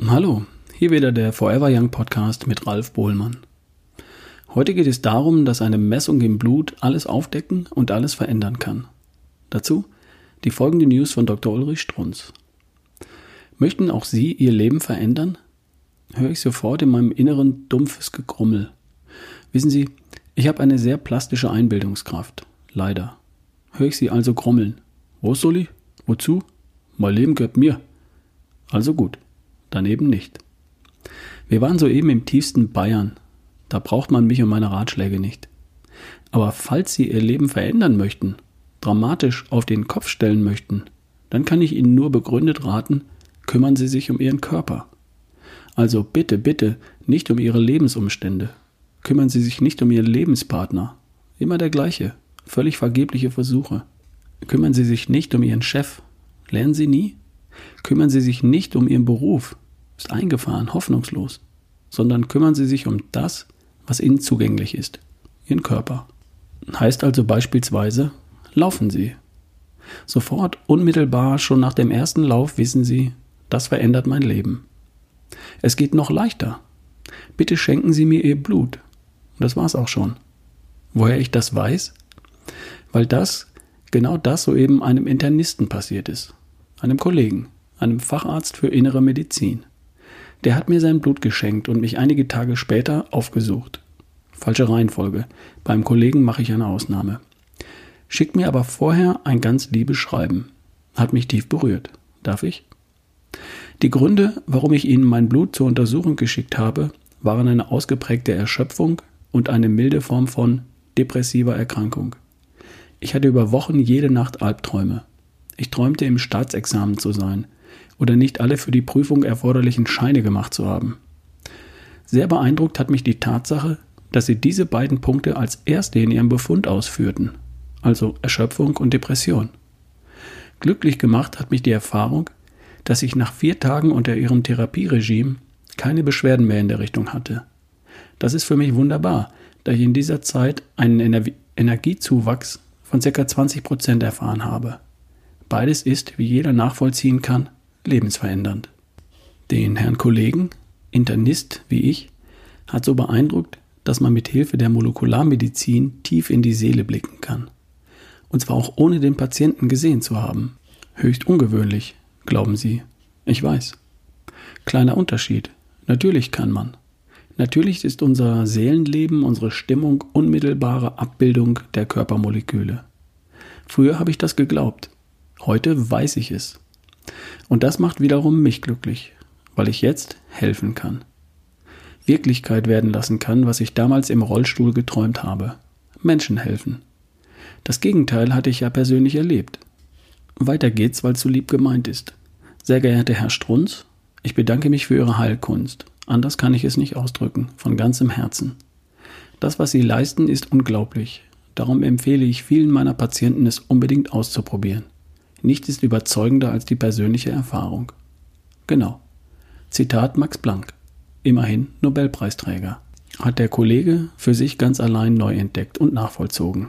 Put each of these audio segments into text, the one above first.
Hier wieder der Forever Young Podcast mit Ralf Bohlmann. Heute geht es darum, dass eine Messung im Blut alles aufdecken und alles verändern kann. Dazu die folgende News von Dr. Ulrich Strunz. Möchten auch Sie Ihr Leben verändern? Höre ich sofort in meinem Inneren dumpfes Gegrummel. Wissen Sie, ich habe eine sehr plastische Einbildungskraft. Leider. Höre ich Sie also grummeln. Wo soll ich? Wozu? Mein Leben gehört mir. Also gut, daneben nicht. Wir waren soeben im tiefsten Bayern. Da braucht man mich und meine Ratschläge nicht. Aber falls Sie Ihr Leben verändern möchten, dramatisch auf den Kopf stellen möchten, dann kann ich Ihnen nur begründet raten, kümmern Sie sich um Ihren Körper. Also bitte, bitte nicht um Ihre Lebensumstände. Kümmern Sie sich nicht um Ihren Lebenspartner. Immer der gleiche, völlig vergebliche Versuche. Kümmern Sie sich nicht um Ihren Chef. Lernen Sie nie? Kümmern Sie sich nicht um Ihren Beruf ist eingefahren, hoffnungslos, sondern kümmern Sie sich um das, was Ihnen zugänglich ist, Ihren Körper. Heißt also beispielsweise, laufen Sie. Sofort, unmittelbar, schon nach dem ersten Lauf wissen Sie, das verändert mein Leben. Es geht noch leichter. Bitte schenken Sie mir Ihr Blut. Das war's auch schon. Woher ich das weiß? Weil das, genau das soeben einem Internisten passiert ist. Einem Kollegen, einem Facharzt für innere Medizin. Der hat mir sein Blut geschenkt und mich einige Tage später aufgesucht. Falsche Reihenfolge. Beim Kollegen mache ich eine Ausnahme. Schickt mir aber vorher ein ganz liebes Schreiben. Hat mich tief berührt. Darf ich? Die Gründe, warum ich Ihnen mein Blut zur Untersuchung geschickt habe, waren eine ausgeprägte Erschöpfung und eine milde Form von depressiver Erkrankung. Ich hatte über Wochen jede Nacht Albträume. Ich träumte im Staatsexamen zu sein oder nicht alle für die Prüfung erforderlichen Scheine gemacht zu haben. Sehr beeindruckt hat mich die Tatsache, dass sie diese beiden Punkte als erste in ihrem Befund ausführten, also Erschöpfung und Depression. Glücklich gemacht hat mich die Erfahrung, dass ich nach vier Tagen unter ihrem Therapieregime keine Beschwerden mehr in der Richtung hatte. Das ist für mich wunderbar, da ich in dieser Zeit einen Ener Energiezuwachs von ca. 20 Prozent erfahren habe. Beides ist, wie jeder nachvollziehen kann, lebensverändernd. Den Herrn Kollegen, Internist wie ich, hat so beeindruckt, dass man mit Hilfe der Molekularmedizin tief in die Seele blicken kann. Und zwar auch ohne den Patienten gesehen zu haben. Höchst ungewöhnlich, glauben Sie. Ich weiß. Kleiner Unterschied. Natürlich kann man. Natürlich ist unser Seelenleben, unsere Stimmung unmittelbare Abbildung der Körpermoleküle. Früher habe ich das geglaubt. Heute weiß ich es. Und das macht wiederum mich glücklich, weil ich jetzt helfen kann. Wirklichkeit werden lassen kann, was ich damals im Rollstuhl geträumt habe. Menschen helfen. Das Gegenteil hatte ich ja persönlich erlebt. Weiter geht's, weil zu lieb gemeint ist. Sehr geehrter Herr Strunz, ich bedanke mich für Ihre Heilkunst. Anders kann ich es nicht ausdrücken, von ganzem Herzen. Das, was Sie leisten, ist unglaublich. Darum empfehle ich vielen meiner Patienten, es unbedingt auszuprobieren. Nichts ist überzeugender als die persönliche Erfahrung. Genau. Zitat Max Planck. Immerhin Nobelpreisträger. Hat der Kollege für sich ganz allein neu entdeckt und nachvollzogen.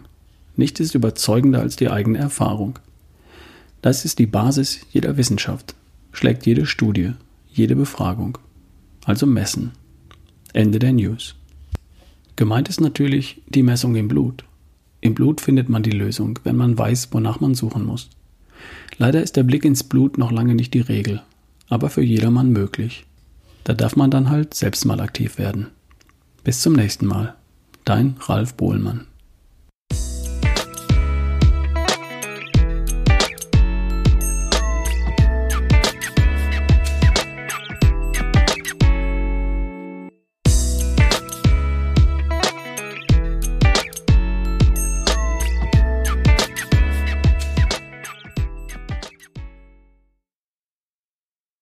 Nichts ist überzeugender als die eigene Erfahrung. Das ist die Basis jeder Wissenschaft, schlägt jede Studie, jede Befragung. Also messen. Ende der News. Gemeint ist natürlich die Messung im Blut. Im Blut findet man die Lösung, wenn man weiß, wonach man suchen muss. Leider ist der Blick ins Blut noch lange nicht die Regel, aber für jedermann möglich. Da darf man dann halt selbst mal aktiv werden. Bis zum nächsten Mal. Dein Ralf Bohlmann.